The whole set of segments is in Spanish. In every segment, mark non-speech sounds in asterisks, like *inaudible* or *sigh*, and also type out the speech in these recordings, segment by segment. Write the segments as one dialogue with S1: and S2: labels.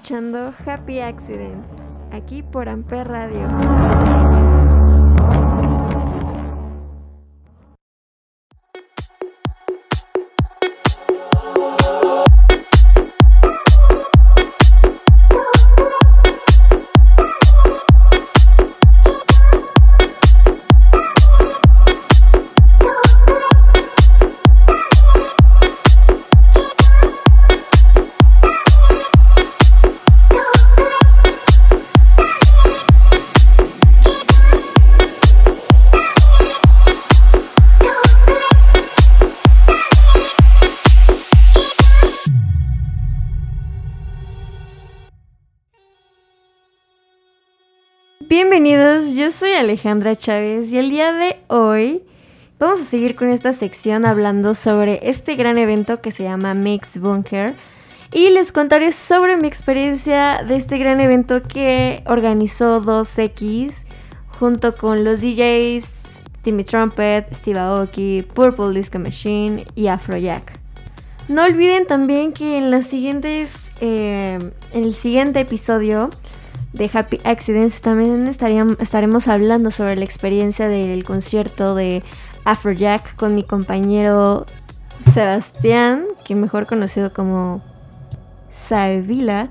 S1: Escuchando Happy Accidents, aquí por Amper Radio. Soy Alejandra Chávez y el día de hoy vamos a seguir con esta sección hablando sobre este gran evento que se llama Mix Bunker y les contaré sobre mi experiencia de este gran evento que organizó 2X junto con los DJs Timmy Trumpet, Steve Aoki, Purple Disco Machine y Afrojack. No olviden también que en los siguientes, eh, en el siguiente episodio de Happy Accidents también estaríam- estaremos hablando sobre la experiencia del concierto de Afrojack con mi compañero Sebastián, que mejor conocido como Saevila,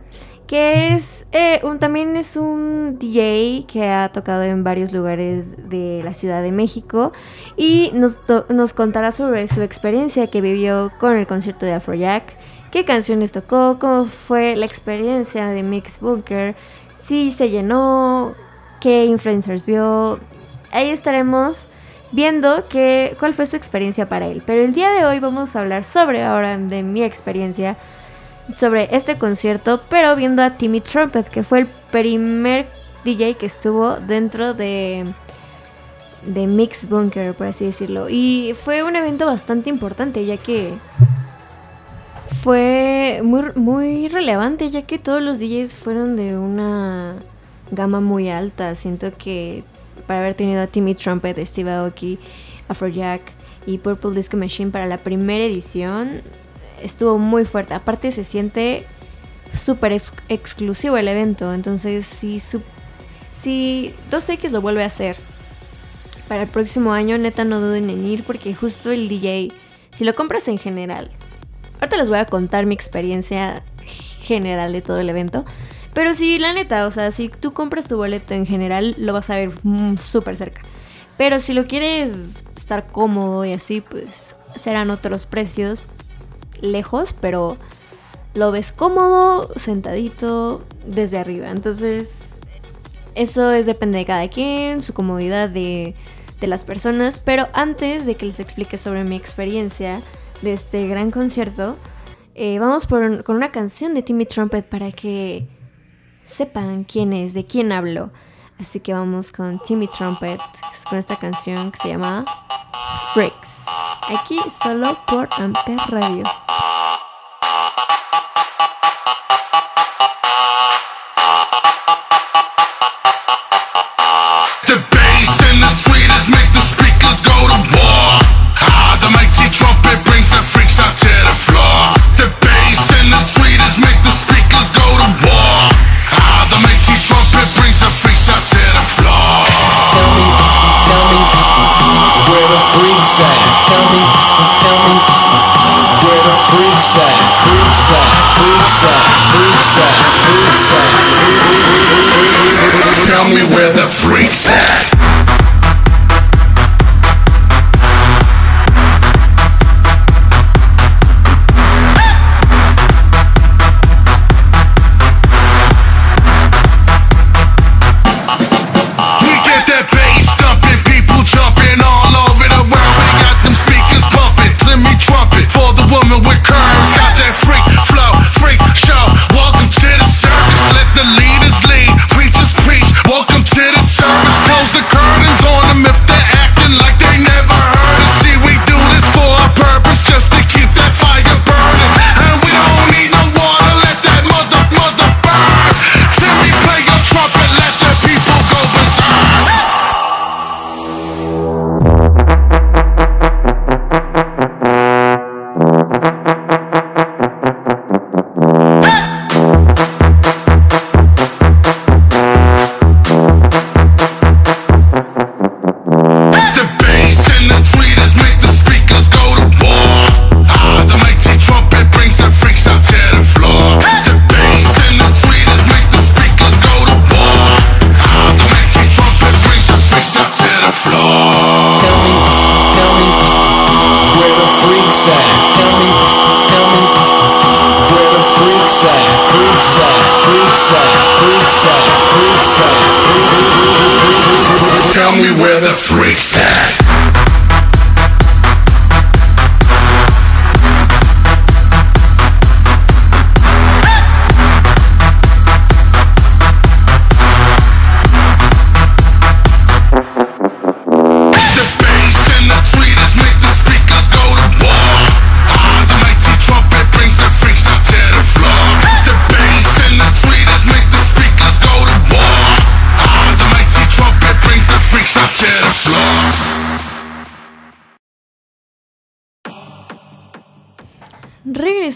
S1: que es eh, también es un DJ que ha tocado en varios lugares de la Ciudad de México y nos, nos contará sobre su experiencia que vivió con el concierto de Afrojack, qué canciones tocó, cómo fue la experiencia de Mix Bunker, si se llenó, qué influencers vio. Ahí estaremos viendo que, cuál fue su experiencia para él. Pero el día de hoy vamos a hablar sobre ahora de mi experiencia sobre este concierto, pero viendo a Timmy Trumpet, que fue el primer DJ que estuvo dentro de de Mix Bunker, por así decirlo. Y fue un evento bastante importante, ya que fue muy, muy relevante, ya que todos los DJs fueron de una gama muy alta. Siento que para haber tenido a Timmy Trumpet, Steve Aoki, Afrojack y Purple Disco Machine para la primera edición, estuvo muy fuerte. Aparte se siente súper ex- exclusivo el evento. Entonces si, si 2X lo vuelve a hacer para el próximo año, neta no duden en ir porque justo el DJ, si lo compras en general, ahorita les voy a contar mi experiencia general de todo el evento. Pero sí, la neta, o sea, si tú compras tu boleto en general, lo vas a ver mm, súper cerca. Pero si lo quieres estar cómodo y así, pues serán otros precios lejos, pero lo ves cómodo, sentadito, desde arriba. Entonces, eso es depende de cada quien, su comodidad de, de las personas. Pero antes de que les explique sobre mi experiencia de este gran concierto, eh, vamos por- con una canción de Timmy Trumpet para que sepan quién es, de quién hablo. Así que vamos con Timmy Trumpet, con esta canción que se llama Freaks. Aquí solo por Amper Radio.
S2: Me where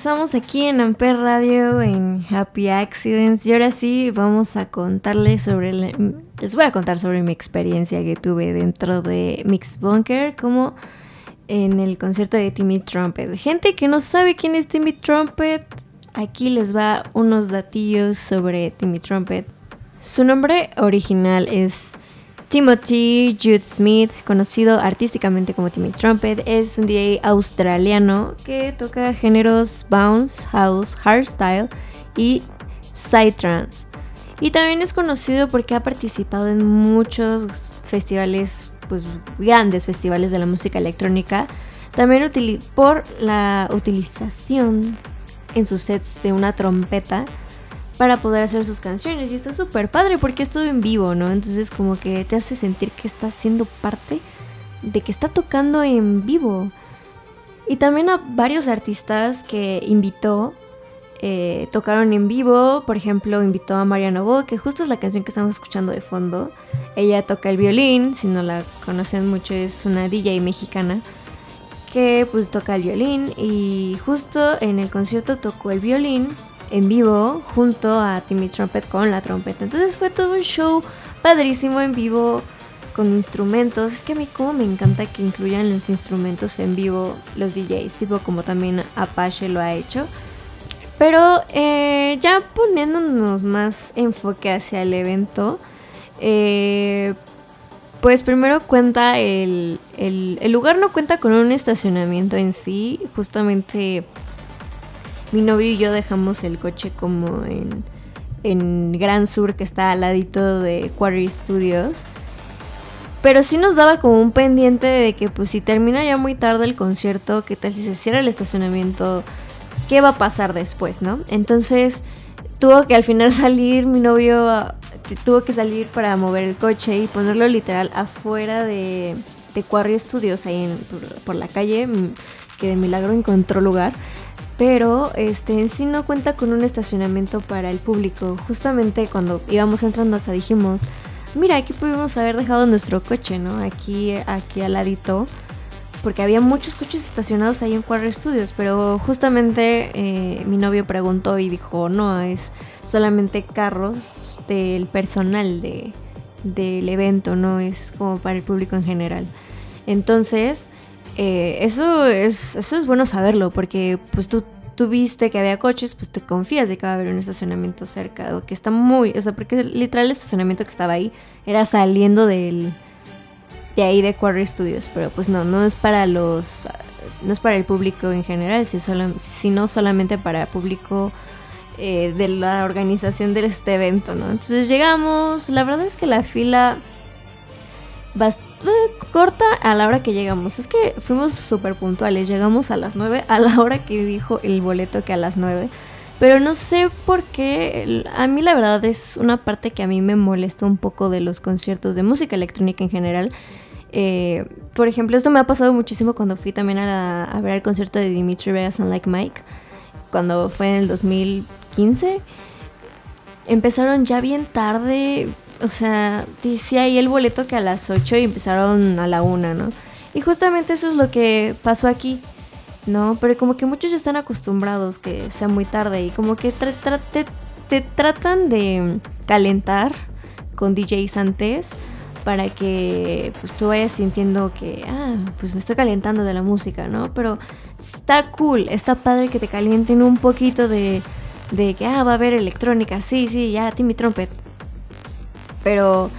S1: Regresamos aquí en Amper Radio en Happy Accidents y ahora sí vamos a contarles sobre les voy a contar sobre mi experiencia que tuve dentro de Mix Bunker como en el concierto de Timmy Trumpet. Gente que no sabe quién es Timmy Trumpet, aquí les va unos datillos sobre Timmy Trumpet. Su nombre original es Timothy Jude Smith, conocido artísticamente como Timmy Trumpet, es un DJ australiano que toca géneros bounce, house, hardstyle y psytrance. Y también es conocido porque ha participado en muchos festivales, pues grandes festivales de la música electrónica. También por la utilización en sus sets de una trompeta para poder hacer sus canciones. Y está súper padre porque es todo en vivo, ¿no? Entonces como que te hace sentir que estás siendo parte de que está tocando en vivo. Y también a varios artistas que invitó eh, tocaron en vivo. Por ejemplo, invitó a Mariana Bo, que justo es la canción que estamos escuchando de fondo. Ella toca el violín, si no la conocen mucho, es una DJ mexicana que pues toca el violín y justo en el concierto tocó el violín en vivo junto a Timmy Trumpet con la trompeta. Entonces fue todo un show padrísimo en vivo con instrumentos. Es que a mí como me encanta que incluyan los instrumentos en vivo los DJs, tipo como también Apache lo ha hecho. Pero eh, ya poniéndonos más enfoque hacia el evento, eh, pues primero cuenta el, el, el lugar no cuenta con un estacionamiento en sí, justamente mi novio y yo dejamos el coche como en, en Gran Sur que está al ladito de Quarry Studios. Pero sí nos daba como un pendiente de que pues si termina ya muy tarde el concierto, qué tal si se cierra el estacionamiento, qué va a pasar después, ¿no? Entonces tuvo que al final *laughs* salir mi novio, tuvo que salir para mover el coche y ponerlo literal afuera de, de Quarry Studios, ahí en- por, por la calle, mm, que de milagro encontró lugar. Pero este en sí no cuenta con un estacionamiento para el público. Justamente cuando íbamos entrando hasta dijimos, mira, aquí pudimos haber dejado nuestro coche, ¿no? Aquí, aquí al ladito. Porque había muchos coches estacionados ahí en Quarry Studios, pero justamente eh, mi novio preguntó y dijo, no, es solamente carros del personal de, del evento, no es como para el público en general. Entonces, eh, eso, es, eso es bueno saberlo, porque pues tú, tú viste que había coches, pues te confías de que va a haber un estacionamiento cerca, o que está muy, o sea, porque literal el estacionamiento que estaba ahí era saliendo del, de ahí de Quarry Studios, pero pues no, no es para los, no es para el público en general, sino solamente para público eh, de la organización de este evento, ¿no? Entonces llegamos, la verdad es que la fila corta a la hora que llegamos, es que fuimos súper puntuales, llegamos a las 9, a la *laughs* hora que dijo el boleto que a las 9. Pero no sé por qué. A mí la verdad es una parte que a mí me molesta un poco de los conciertos de música electrónica en general. Eh, por ejemplo, esto me ha pasado muchísimo cuando fui también a, a ver el concierto de Dimitri Vegas and Like Mike. Cuando fue en el 2015. Empezaron ya bien tarde. O sea, decía ahí el boleto que a las 8 y empezaron a la 1, ¿no? Y justamente eso es lo que pasó aquí. No, pero como que muchos ya están acostumbrados que sea muy tarde y como que tra- te, te tratan de calentar con DJs antes para que pues tú vayas sintiendo que, ah, pues me estoy calentando de la música, ¿no? Pero está cool, está padre que te calienten un poquito de, de que, ah, va a haber electrónica, sí, sí, ya, Timmy Trumpet. Pero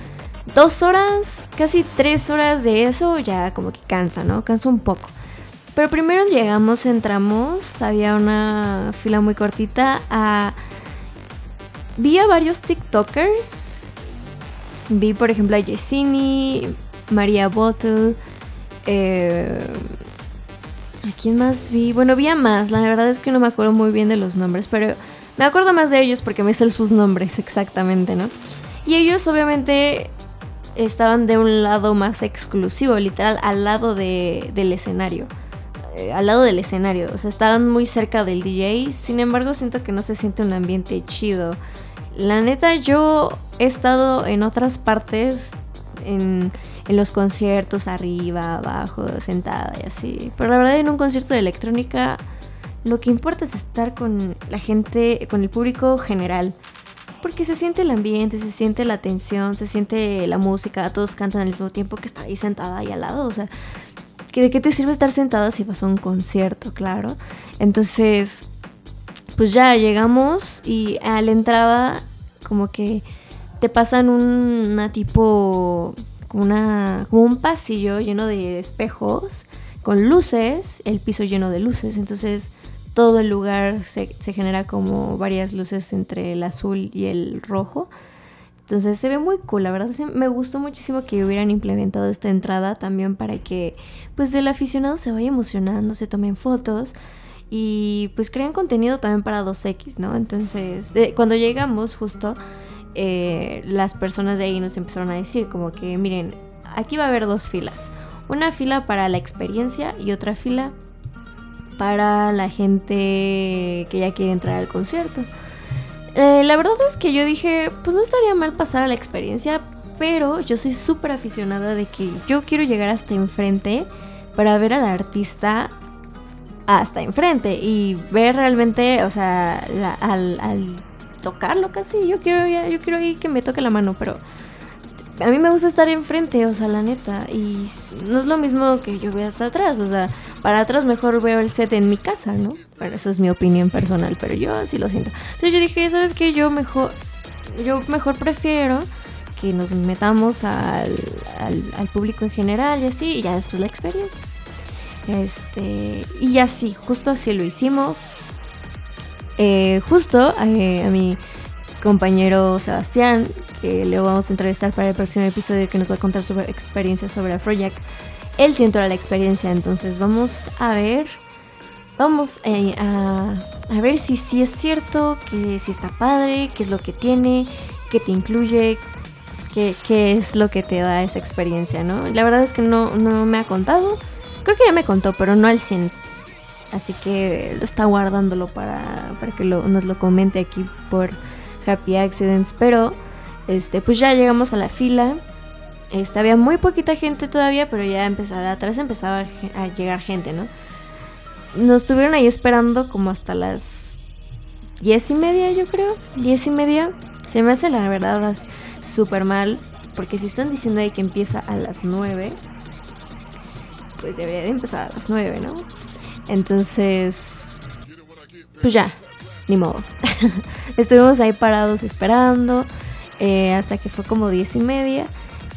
S1: dos horas, casi tres horas de eso ya como que cansa, ¿no? Cansa un poco. Pero primero llegamos, entramos, había una fila muy cortita. A... Vi a varios TikTokers. Vi, por ejemplo, a Yesini. María Bottle. eh, ¿A quién más vi? Bueno, vi a más. La verdad es que no me acuerdo muy bien de los nombres, pero me acuerdo más de ellos porque me sé sus nombres exactamente, ¿no? Y ellos obviamente estaban de un lado más exclusivo, literal, al lado de- del escenario. Eh, al lado del escenario, o sea, estaban muy cerca del DJ, sin embargo siento que no se siente un ambiente chido. La neta, yo he estado en otras partes, en, en los conciertos, arriba, abajo, sentada y así. Pero la verdad en un concierto de electrónica lo que importa es estar con la gente, con el público general. Porque se siente el ambiente, se siente la tensión, se siente la música, todos cantan al mismo tiempo que está ahí sentada ahí al lado. O sea, ¿que ¿de qué te sirve estar sentada si vas a un concierto, claro? Entonces, pues ya llegamos y a la entrada como que te pasan un- una tipo una como un pasillo lleno de espejos con luces, el piso lleno de luces, entonces todo el lugar se, genera como varias luces entre el azul y el rojo. Entonces se ve muy cool, la verdad me gustó muchísimo que hubieran implementado esta entrada también para que pues el aficionado se vaya emocionando, se tomen fotos y pues crean contenido también para 2X, ¿no? Entonces de- cuando llegamos justo eh, las personas de ahí nos empezaron a decir como que miren, aquí va a haber dos filas, una fila para la experiencia y otra fila para la gente que ya quiere entrar al concierto. Eh, la verdad es que yo dije, pues no estaría mal pasar a la experiencia, pero yo soy súper aficionada de que yo quiero llegar hasta enfrente para ver al artista hasta enfrente y ver realmente, o sea, al, tocarlo casi, yo quiero, yo quiero ir que me toque la mano, pero a mí me gusta estar enfrente, o sea, la neta. Y no es lo mismo que yo vea hasta atrás, o sea, para atrás mejor veo el set en mi casa, ¿no? Bueno, eso es mi opinión personal, pero yo así lo siento. Entonces yo dije, ¿sabes qué? Yo mejor, yo mejor prefiero que nos metamos al, al, al público en general y así, y ya después la experiencia. Este, y así, justo así lo hicimos. Eh, justo eh, a mi compañero Sebastián, que le vamos a entrevistar para el próximo episodio que nos va a contar sobre experiencia sobre Afrojack. Él sí entró a la experiencia, entonces vamos a ver. Vamos eh, a, a ver si sí es cierto, que si está padre, qué es lo que tiene, qué te incluye, qué, qué es lo que te da esa experiencia, ¿no? La verdad es que no, no me ha contado. Creo que ya me contó, pero no al 100. Así que lo está guardándolo para, para que nos lo comente aquí por Happy Accidents. Pero, este, pues ya llegamos a la fila. Este, había muy poquita gente todavía, pero ya empezaba, atrás empezaba a llegar gente, ¿no? Nos tuvieron ahí esperando como hasta las diez y media, yo creo. Diez y media. Se me hace la verdad súper mal. Porque si están diciendo ahí que empieza a las nueve, pues debería de empezar a las nueve, ¿no? Entonces, pues ya, ni modo. *laughs* Estuvimos ahí parados esperando eh, hasta que fue como diez y media,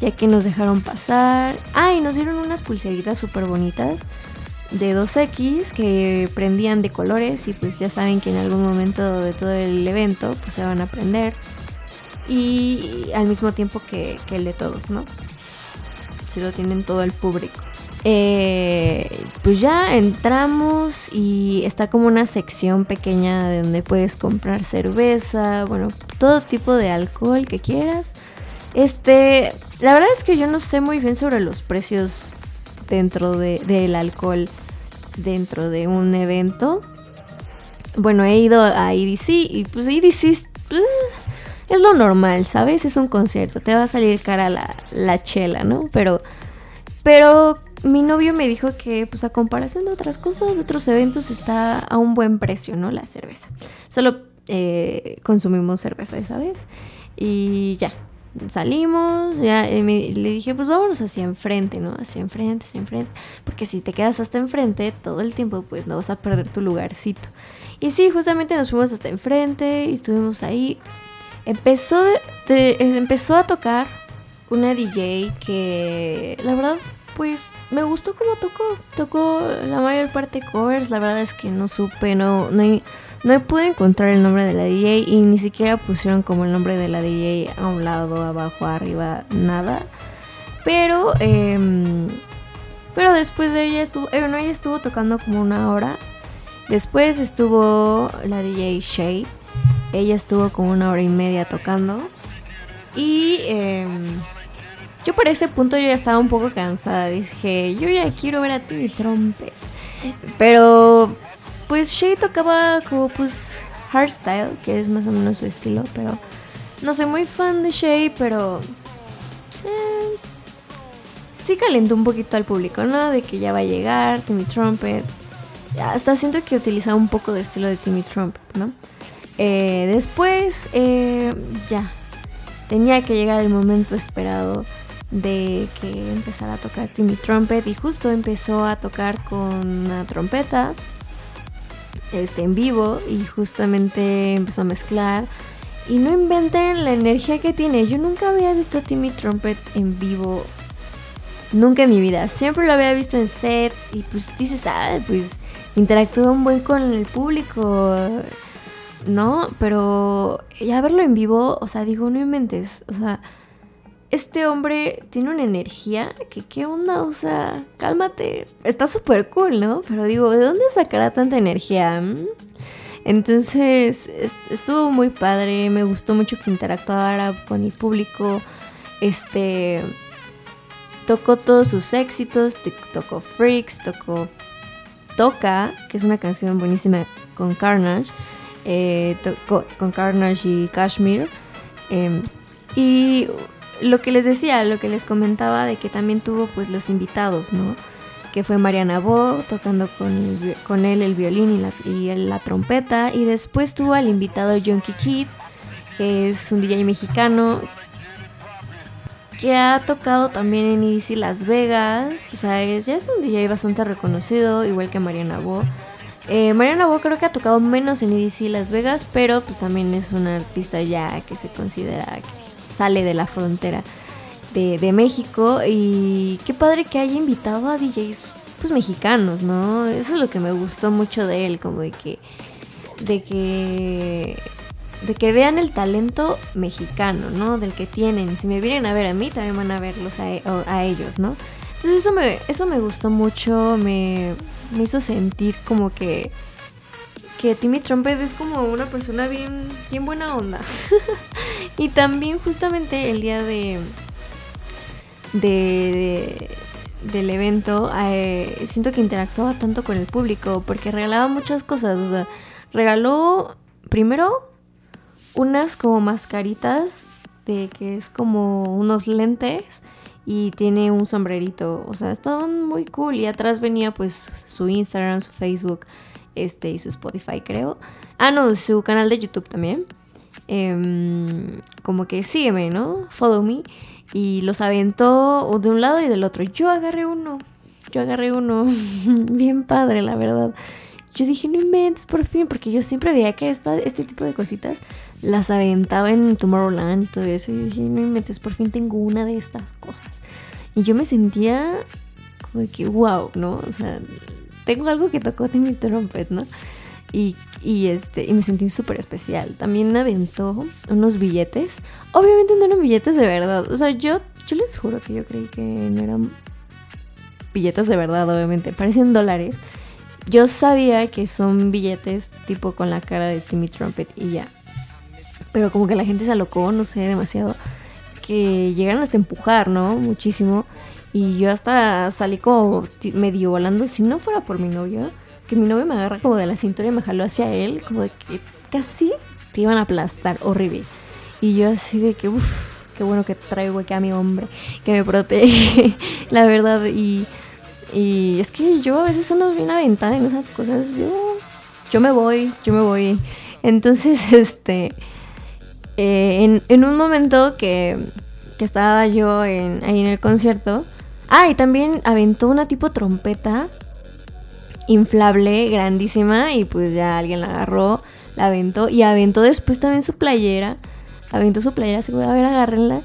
S1: ya que nos dejaron pasar. Ah, y nos dieron unas pulseritas súper bonitas de 2X que prendían de colores y pues ya saben que en algún momento de todo el evento pues se van a prender. Y al mismo tiempo que, que el de todos, ¿no? Si lo tienen todo el público. Eh, pues ya entramos y está como una sección pequeña de donde puedes comprar cerveza, bueno, todo tipo de alcohol que quieras. Este, la verdad es que yo no sé muy bien sobre los precios dentro de- del alcohol dentro de un evento. Bueno, he ido a EDC y pues EDC es, eh, es lo normal, ¿sabes? Es un concierto, te va a salir cara la, la chela, ¿no? Pero, pero mi novio me dijo que pues a comparación de otras cosas, de otros eventos, está a un buen precio, ¿no? La cerveza. Solo eh, consumimos cerveza esa vez y ya. Salimos, ya le dije, pues vámonos hacia enfrente, ¿no? Hacia enfrente, hacia enfrente. Porque si te quedas hasta enfrente todo el tiempo, pues no vas a perder tu lugarcito. Y sí, justamente nos fuimos hasta enfrente y estuvimos ahí. Empezó, empezó a tocar una DJ que, la verdad, pues me gustó como tocó. Tocó la mayor parte covers. La verdad es que no supe, no, no, no pude encontrar el nombre de la DJ y ni siquiera pusieron como el nombre de la DJ a un lado, abajo, arriba, nada. Pero, em, pero después de ella estuvo, eh, ella estuvo tocando como una hora. Después estuvo la DJ Shay. Ella estuvo como una hora y media tocando. Y em, yo por ese punto yo ya estaba un poco cansada. Dije, yo ya quiero ver a Timmy Trumpet. Pero pues Shay tocaba como pues hardstyle, que es más o menos su estilo, pero no soy muy fan de Shay, pero eh, sí calentó un poquito al público, ¿no? De que ya va a llegar Timmy Trumpet. Hasta siento que utilizaba un poco de estilo de Timmy Trumpet, ¿no? Eh, después, eh, ya, tenía que llegar el momento esperado de que empezara a tocar Timmy Trumpet y justo empezó a tocar con una trompeta este, en vivo y justamente empezó a mezclar. Y no inventen la energía que tiene. Yo nunca había visto Timmy Trumpet en vivo. Nunca en mi vida. Siempre lo había visto en sets. Y pues dices, ah, pues interactúa un buen con el público. ¿No? Pero ya verlo en vivo, o sea, digo, no inventes. O sea, este hombre tiene una energía que qué onda, o sea, cálmate. Está súper cool, ¿no? Pero digo, ¿de dónde sacará tanta energía? ¿Mm? Entonces, estuvo muy padre, me gustó mucho que interactuara con el público. Este tocó todos sus éxitos, tocó Freaks, tocó Toca, que es una canción buenísima con Carnage, eh, con Carnage y Kashmir. Em, y lo que les decía, lo que les comentaba de que también tuvo pues los invitados, ¿no? Que fue Mariana Bo tocando con, él el violín y la, trompeta. Y después tuvo al invitado Junkie Kid, que es un DJ mexicano que ha tocado también en EDC Las Vegas. O sea, ya es un DJ bastante reconocido, igual que Mariana Bo. Eh, Mariana Bo creo que ha tocado menos en EDC Las Vegas, pero pues también es una artista ya que se considera sale de la frontera de, México y qué padre que haya invitado a DJs pues mexicanos, ¿no? Eso es lo que me gustó mucho de él, como de que de que de que vean el talento mexicano, ¿no? Del que tienen. Si me vienen a ver a mí, también van a verlos a, a ellos, ¿no? Entonces eso me, eso me gustó mucho, me, me hizo sentir como que que Timmy Trumpet es como una persona bien, bien buena onda. *laughs* y también justamente el día de, de, del evento eh, siento que interactuaba tanto con el público porque regalaba muchas cosas. O sea, regaló primero unas como mascaritas de que es como unos lentes y tiene un sombrerito. O sea, estaban muy cool. Y atrás venía pues su Instagram, su Facebook este, y su Spotify, creo. Ah, no, su canal de YouTube también. Em, como que sígueme, ¿no? Follow me. Y los aventó de un lado y del otro. Yo agarré uno. Yo agarré uno. *laughs* Bien padre, la verdad. Yo dije, no inventes por fin, porque yo siempre veía que este tipo de cositas las aventaba en Tomorrowland y todo eso. Y dije, no inventes, por fin tengo una de estas cosas. Y yo me sentía como que, wow, ¿no? O sea, tengo algo que tocó mi Trumpet, ¿no? Y, este, y me sentí súper especial. También me aventó unos billetes. Obviamente no eran billetes de verdad. O sea, yo, yo les juro que yo creí que no eran billetes de verdad, obviamente. Parecían dólares. Yo sabía que son billetes tipo con la cara de Timmy Trumpet y ya. Pero como que la gente se alocó, no sé, demasiado. Que llegaron hasta empujar, ¿no? Muchísimo. Y yo hasta salí como medio volando, si no fuera por mi novio, que mi novio me agarra como de la cintura y me jaló hacia él, como de que casi te iban a aplastar, horrible. Y yo así de que, uff, qué bueno que traigo aquí a mi hombre, que me protege, *laughs* la verdad. Y, y es que yo a veces ando bien aventada en esas cosas, yo, yo me voy, yo me voy. Entonces, *laughs* este, eh, en, un momento que, que estaba yo en, ahí en el concierto, Ah, y también aventó una tipo trompeta inflable, grandísima, y pues ya alguien la agarró, la aventó, y aventó después también su playera, aventó su playera, se a ver, agárrenla,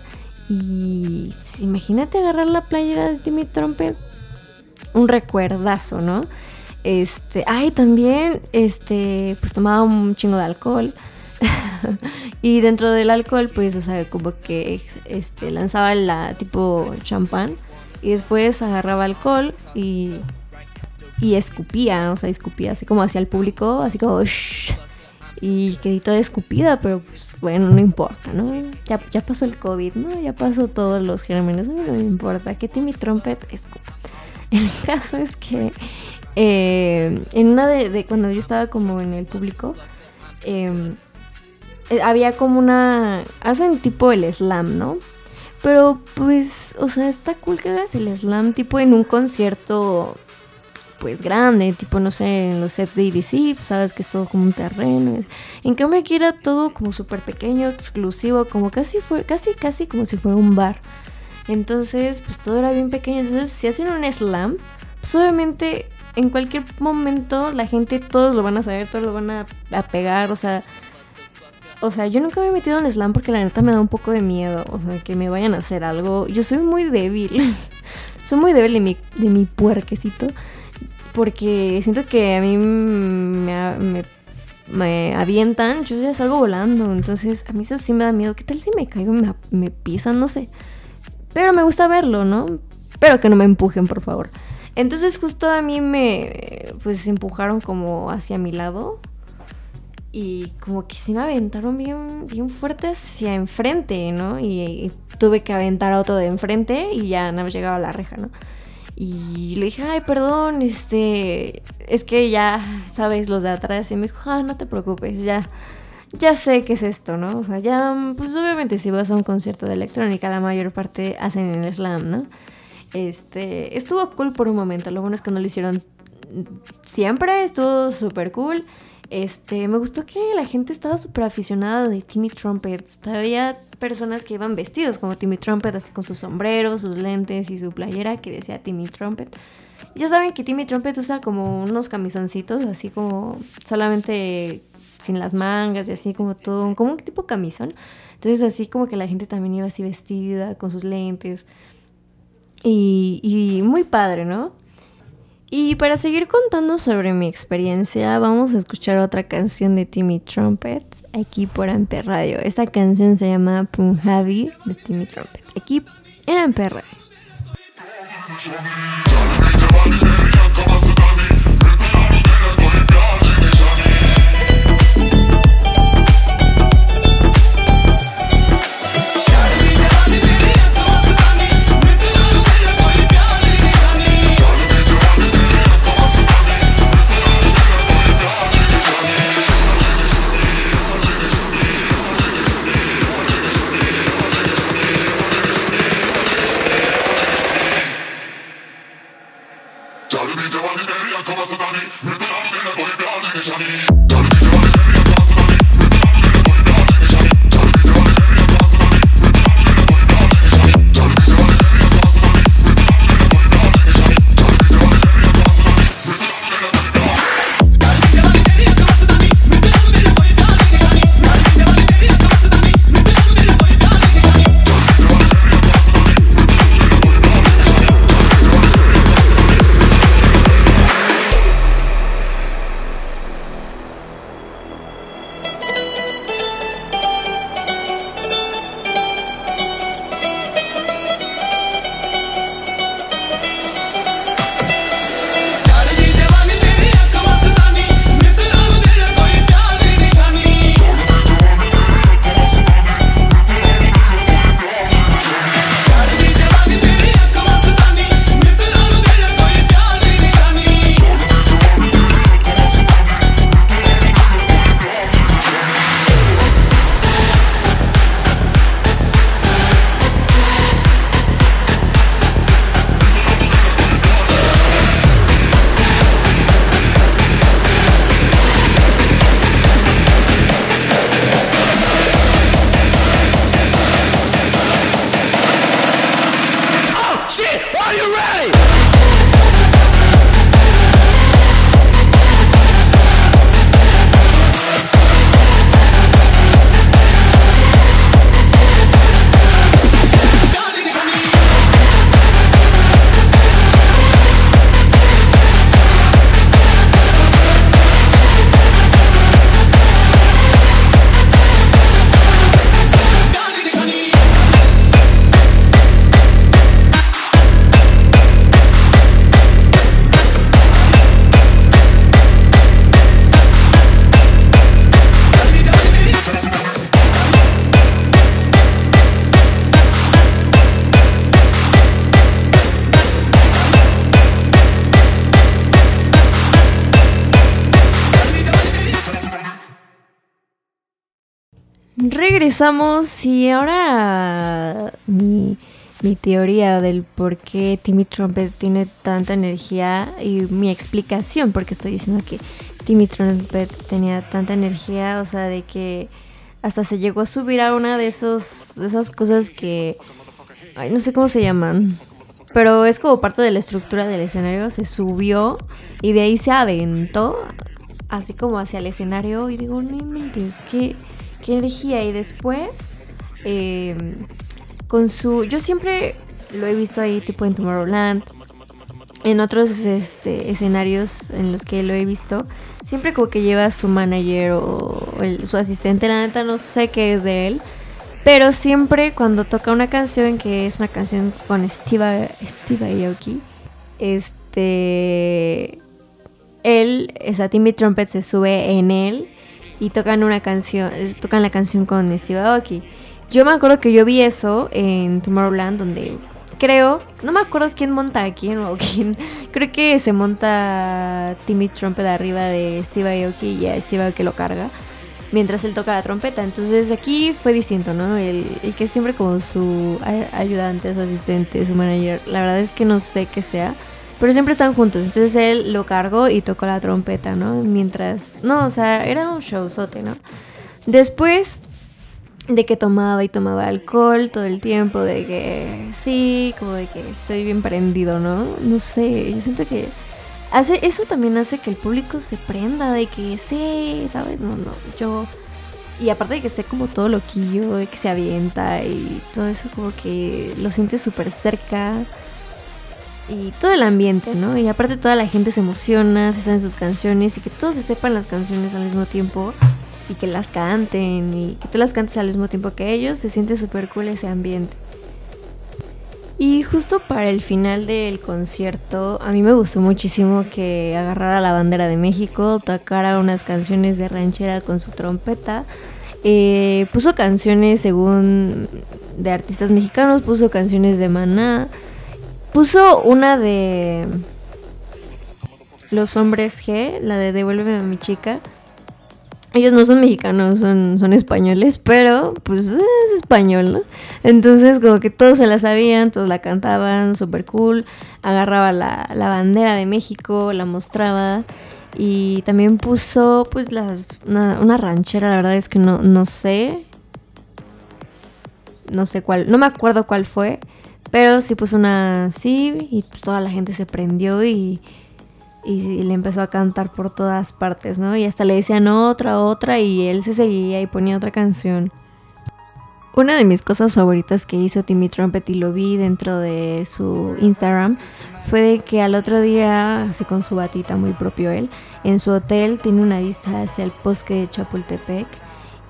S1: y imagínate agarrar la playera de Timmy Trumpet, un recuerdazo, ¿no? Este, ay, también, este, pues tomaba un chingo de alcohol, *laughs* y dentro del alcohol, pues, o sea, como que este, lanzaba la tipo champán y después agarraba alcohol y, y escupía, o sea, escupía así como hacia el público, así como... "Shh", y quedé toda escupida, pero pues bueno, no importa, ¿no? Ya, ya pasó el COVID, ¿no? Ya pasó todos los gérmenes, a mí no me importa que Timmy Trumpet escupa. El *laughs* caso es que eh, en una de, de cuando yo estaba como en el público, eh, había como una... Hacen tipo el slam, ¿no? Pero pues, o sea, está cool que hagas el slam tipo en un concierto pues grande, tipo no sé, en los sets de EDC, sabes que es todo como un terreno. En cambio aquí era todo como súper pequeño, exclusivo, como casi fue, casi, casi como si fuera un bar. Entonces, pues todo era bien pequeño. Entonces, si hacen un slam, pues obviamente en cualquier momento la gente, todos lo van a saber, todos lo van a, a pegar, o sea... O sea, yo nunca me he metido en slam porque la neta me da un poco de miedo. O sea, que me vayan a hacer algo. Yo soy muy débil. *laughs* soy muy débil de mi, de mi puerquecito. Porque siento que a mí me, me, me avientan, yo ya salgo volando. Entonces, a mí eso sí me da miedo. ¿Qué tal si me caigo y me, me pisan? No sé. Pero me gusta verlo, ¿no? Pero que no me empujen, por favor. Entonces justo a mí me pues empujaron como hacia mi lado y como que sí me aventaron bien, bien fuerte hacia enfrente, ¿no? Y, y tuve que aventar a otro de enfrente y ya no llegaba a la reja, ¿no? Y le dije, ay, perdón, este, es que ya sabes los de atrás. Y me dijo, ah, no te preocupes, ya, ya sé qué es esto, ¿no? O sea, ya, pues obviamente si vas a un concierto de electrónica, la mayor parte hacen en el slam, ¿no? Este, estuvo cool por un momento, lo bueno es que no lo hicieron siempre, estuvo súper cool. Este, me gustó que la gente estaba súper aficionada de Timmy Trumpet. Había personas que iban vestidos como Timmy Trumpet, así con sus sombreros, sus lentes y su playera que decía Timmy Trumpet. Ya saben que Timmy Trumpet usa como unos camisoncitos, así como solamente sin las mangas y así como todo, como un tipo camisón. Entonces así como que la gente también iba así vestida, con sus lentes. Y, y muy padre, ¿no? Y para seguir contando sobre mi experiencia, vamos a escuchar otra canción de Timmy Trumpet aquí por Amper Radio. Esta canción se llama Punjabi de Timmy Trumpet, aquí en Amper Radio. Regresamos y ahora mi, teoría del por qué Timmy Trumpet tiene tanta energía y mi explicación porque estoy diciendo que Timmy Trumpet tenía tanta energía, o sea, de que hasta se llegó a subir a una de, esos, esas cosas que, ay, no sé cómo se llaman, pero es como parte de la estructura del escenario, se subió y de ahí se aventó, así como hacia el escenario y digo, no inventes, qué, qué energía y después... eh, con su. Yo siempre lo he visto ahí, tipo en Tomorrowland. En otros este, escenarios en los que lo he visto, siempre como que lleva su manager o su asistente. La neta no sé qué es de él. Pero siempre cuando toca una canción que es una canción con Steve, Steve Aoki, este. Él, esa Timmy Trumpet se sube en él y tocan una canción, tocan la canción con Steve Aoki. Yo me acuerdo que yo vi eso en Tomorrowland, donde creo, no me acuerdo quién monta a quién o *laughs* quién, creo que se monta Timmy Trumpet arriba de Steve Aoki y a Steve Aoki lo carga mientras él toca la trompeta. Entonces aquí fue distinto, ¿no? El, el que es siempre como su ayudante, su asistente, su manager. La verdad es que no sé qué sea. Pero siempre están juntos. Entonces él lo cargó y tocó la trompeta, ¿no? Mientras... No, o sea, era un showzote, ¿no? Después de que tomaba y tomaba alcohol todo el tiempo, de que sí, como de que estoy bien prendido, ¿no? No sé, yo siento que hace eso también hace que el público se prenda de que sí, ¿sabes? No, no, yo y aparte de que esté como todo loquillo, de que se avienta y todo eso como que lo sientes súper cerca y todo el ambiente, ¿no? Y aparte toda la gente se emociona, se saben sus canciones y que todos se sepan las canciones al mismo tiempo y que las canten y que tú las cantes al mismo tiempo que ellos, se siente súper cool ese ambiente. Y justo para el final del concierto, a mí me gustó muchísimo que agarrara la bandera de México, tocara unas canciones de ranchera con su trompeta. Eh, puso canciones según de artistas mexicanos, puso canciones de Maná, puso una de Los Hombres G, la de Devuélveme a mi chica. Ellos no son mexicanos, son, son españoles, pero pues es español, ¿no? Entonces como que todos se la sabían, todos la cantaban, súper cool. Agarraba la, la bandera de México, la mostraba y también puso pues las, una, una ranchera, la verdad es que no, no sé. No sé cuál, no me acuerdo cuál fue, pero sí puso una así y pues toda la gente se prendió y y sí, le empezó a cantar por todas partes, ¿no? Y hasta le decían otra, otra y él se seguía y ponía otra canción. Una de mis cosas favoritas que hizo Timmy Trumpet y lo vi dentro de su Instagram fue de que al otro día, así con su batita muy propio él, en su hotel tiene una vista hacia el bosque de Chapultepec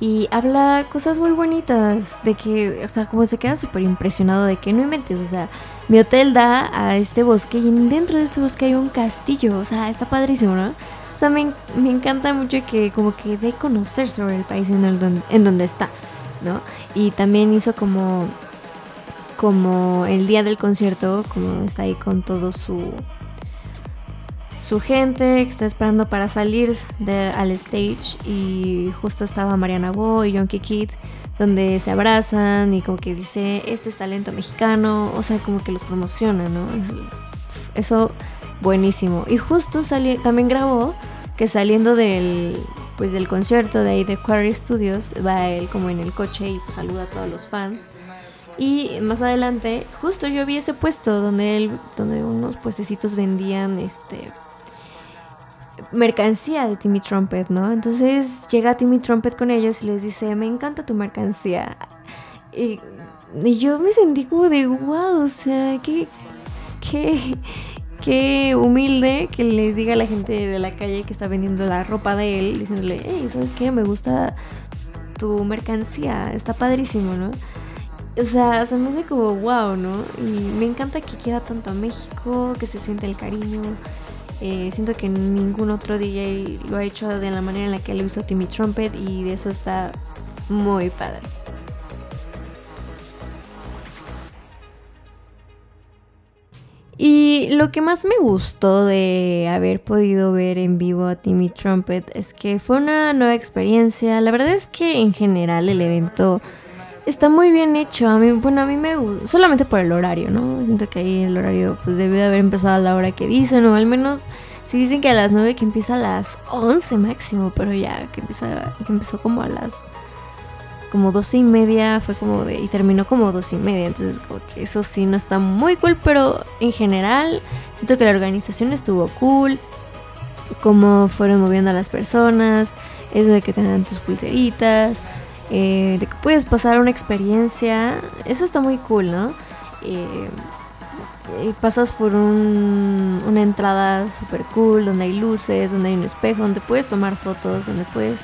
S1: y habla cosas muy bonitas, de que, o sea, como se queda súper impresionado de que no inventes, o sea, mi hotel da a este bosque y dentro de este bosque hay un castillo, o sea, está padrísimo, ¿no? O sea, me, en- me encanta mucho que como que dé conocer sobre el país en, el en donde está, ¿no? Y también hizo como, como el día del concierto, como está ahí con todo su, su gente que está esperando para salir al stage y justo estaba Mariana Bo y Yonky Kid donde se abrazan y como que dice este es talento mexicano, o sea, como que los promociona, ¿no? Es- Eso buenísimo. Y justo sali- también grabó que saliendo del pues del concierto de ahí de Quarry Studios va él como en el coche y pues, saluda a todos los fans. Y más adelante, justo yo vi ese puesto donde él, donde unos puestecitos vendían este mercancía de Timmy Trumpet, ¿no? Entonces llega Timmy Trumpet con ellos y les dice, me encanta tu mercancía. Y, yo me sentí como de, wow, o sea, qué, qué, qué humilde que les diga a la gente de la calle que está vendiendo la ropa de él, diciéndole, hey, ¿sabes qué? Me gusta tu mercancía, está padrísimo, ¿no? O sea, se me hace como wow, ¿no? Y me encanta que quiera tanto a México, que se siente el cariño. Eh, siento que ningún otro DJ lo ha hecho de la manera en la que lo hizo Timmy Trumpet y de eso está muy padre. Y lo que más me gustó de haber podido ver en vivo a Timmy Trumpet es que fue una nueva experiencia. La verdad es que en general el evento está muy bien hecho. A mí, bueno, a mí me gusta, solamente por el horario, ¿no? Siento que ahí el horario pues debe de haber empezado a la hora que dicen, o al menos si dicen que a las 9 que empieza a las 11 máximo, pero ya que empieza que empezó como a las como 12 y media, fue como de y terminó como 12 y media, entonces eso sí no está muy cool, pero en general siento que la organización estuvo cool. Cómo fueron moviendo a las personas, eso de que te dan tus pulseritas, eh, de que puedes pasar una experiencia, eso está muy cool, ¿no? Eh, eh, pasas por un- una entrada super cool, donde hay luces, donde hay un espejo, donde puedes tomar fotos, donde puedes...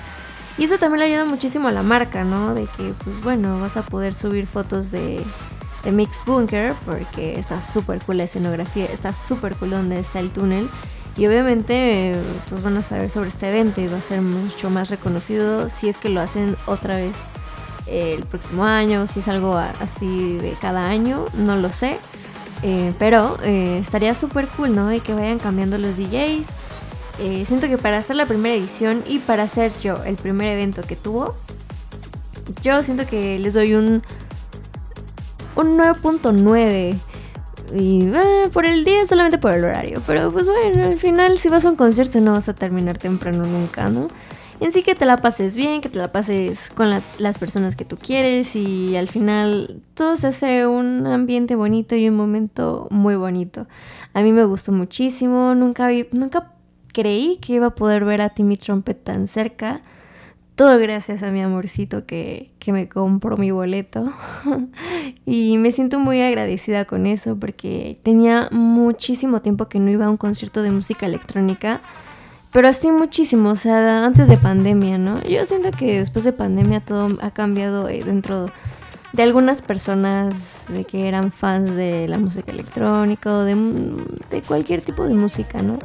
S1: Y eso también le ayuda muchísimo a la marca, ¿no? De que, pues bueno, vas a poder subir fotos de, de Mix Bunker, porque está súper cool la escenografía, está súper cool donde está el túnel. Y obviamente, todos van a saber sobre este evento y va a ser mucho más reconocido si es que lo hacen otra vez eh, el próximo año, si es algo así de cada año, no lo sé. Eh, pero eh, estaría súper cool, ¿no? Y que vayan cambiando los DJs. Siento que para hacer la primera edición y para hacer yo el primer evento que tuvo, yo siento que les doy un, un 9.9. Y eh, por el día, solamente por el horario. Pero pues bueno, al final, si vas a un concierto, no vas a terminar temprano nunca, ¿no? En sí que te la pases bien, que te la pases con la- las personas que tú quieres y al final todo se hace un ambiente bonito y un momento muy bonito. A mí me gustó muchísimo, nunca vi, nunca creí que iba a poder ver a Timmy Trumpet tan cerca. Todo gracias a mi amorcito que, que me compró mi boleto. *laughs* y me siento muy agradecida con eso porque tenía muchísimo tiempo que no iba a un concierto de música electrónica. Pero así muchísimo, o sea, antes de pandemia, ¿no? Yo siento que después de pandemia todo ha cambiado eh, dentro de algunas personas de que eran fans de la música electrónica o de, de cualquier tipo de música, ¿no?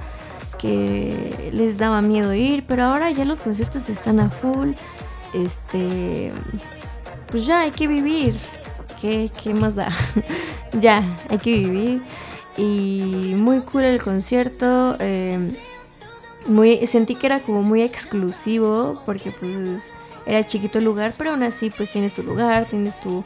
S1: Que les daba miedo ir, pero ahora ya los conciertos están a full. Este. Pues ya hay que vivir. ¿Qué, qué más da? *laughs* ya, hay que vivir. Y muy cool el concierto. eh, muy, sentí que era como muy exclusivo porque pues era chiquito el lugar, pero aún así pues tienes tu lugar, tienes tu,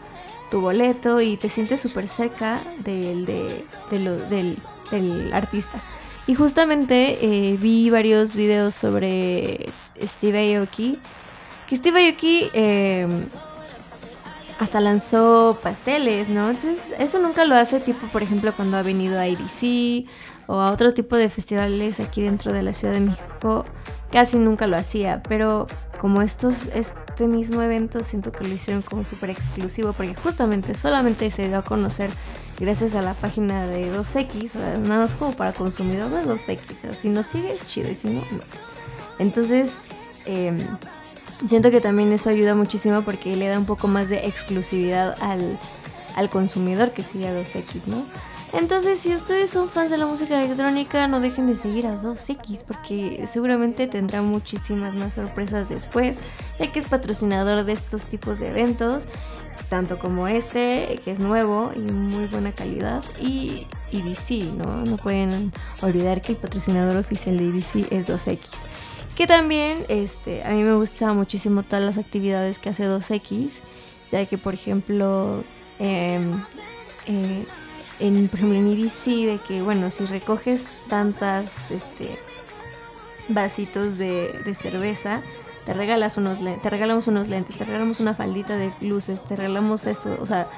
S1: tu boleto y te sientes súper cerca del, de, del, del artista. Y justamente eh, vi varios videos sobre Steve Aoki, que Steve Aoki eh, hasta lanzó pasteles, ¿no? Entonces, eso nunca lo hace, tipo, por ejemplo, cuando ha venido a IDC o a otro tipo de festivales aquí dentro de la Ciudad de México, casi nunca lo hacía, pero como estos, este mismo evento siento que lo hicieron como súper exclusivo, porque justamente solamente se dio a conocer gracias a la página de 2X, o sea, nada más como para consumidor de 2X, o sea, si nos sigues, chido, y si no, no. Entonces, em, Siento que también eso ayuda muchísimo porque le da un poco más de exclusividad al, al consumidor que sigue a 2X, ¿no? Entonces, si ustedes son fans de la música electrónica, no dejen de seguir a 2X porque seguramente tendrá muchísimas más sorpresas después, ya que es patrocinador de estos tipos de eventos, tanto como este, que es nuevo y muy buena calidad, y EDC, ¿no? No pueden olvidar que el patrocinador oficial de EDC es 2X. Que también este, a mí me gusta muchísimo todas las actividades que hace 2X, ya que por ejemplo, em, eh, en, por ejemplo en de que bueno, si recoges tantas este, vasitos de, de cerveza, te regalas unos te regalamos unos lentes, te regalamos una faldita de luces, te regalamos esto, o sea,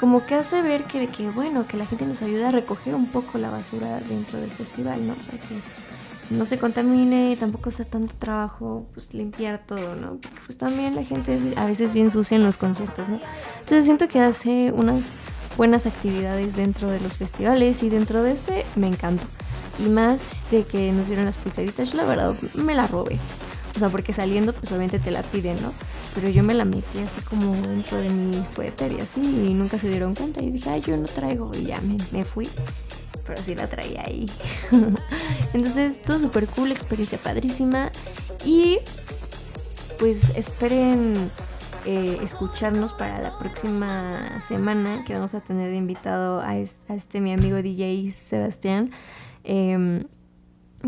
S1: como que hace ver que, que bueno, que la gente nos ayuda a recoger un poco la basura dentro del festival, ¿no? Para que no se contamine y tampoco sea tanto trabajo pues limpiar todo, ¿no? Porque pues también la gente es a veces bien sucia en los conciertos, ¿no? Entonces siento que hace unas buenas actividades dentro de los festivales y dentro de este me encantó. Y más de que nos dieron las pulseritas, yo la verdad me la robé. O sea, porque saliendo pues obviamente te la piden, ¿no? Pero yo me la metí así como dentro de mi suéter y así y nunca se dieron cuenta. Y dije, ay, yo no traigo y ya me, me fui pero sí la traía ahí. *laughs* Entonces, todo súper cool, experiencia padrísima. Y pues esperen eh, escucharnos para la próxima semana que vamos a tener de invitado a, es- a este mi amigo DJ Sebastián. em,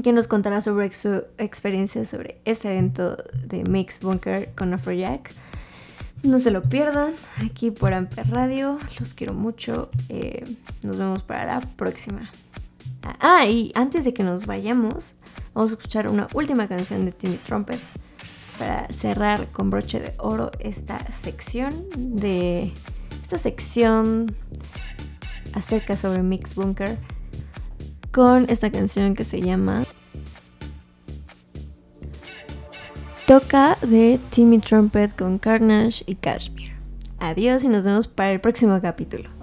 S1: que nos contará sobre su experiencia sobre este evento de Mix Bunker con Afrojack. No se lo pierdan, aquí por Amper Radio. Los quiero mucho. eh, nos vemos para la próxima. Ah, y antes de que nos vayamos, vamos a escuchar una última canción de Timmy Trumpet para cerrar con broche de oro esta sección de esta sección acerca sobre Mix Bunker con esta canción que se llama Toca de Timmy Trumpet con Carnage y Kashmir. Adiós y nos vemos para el próximo capítulo.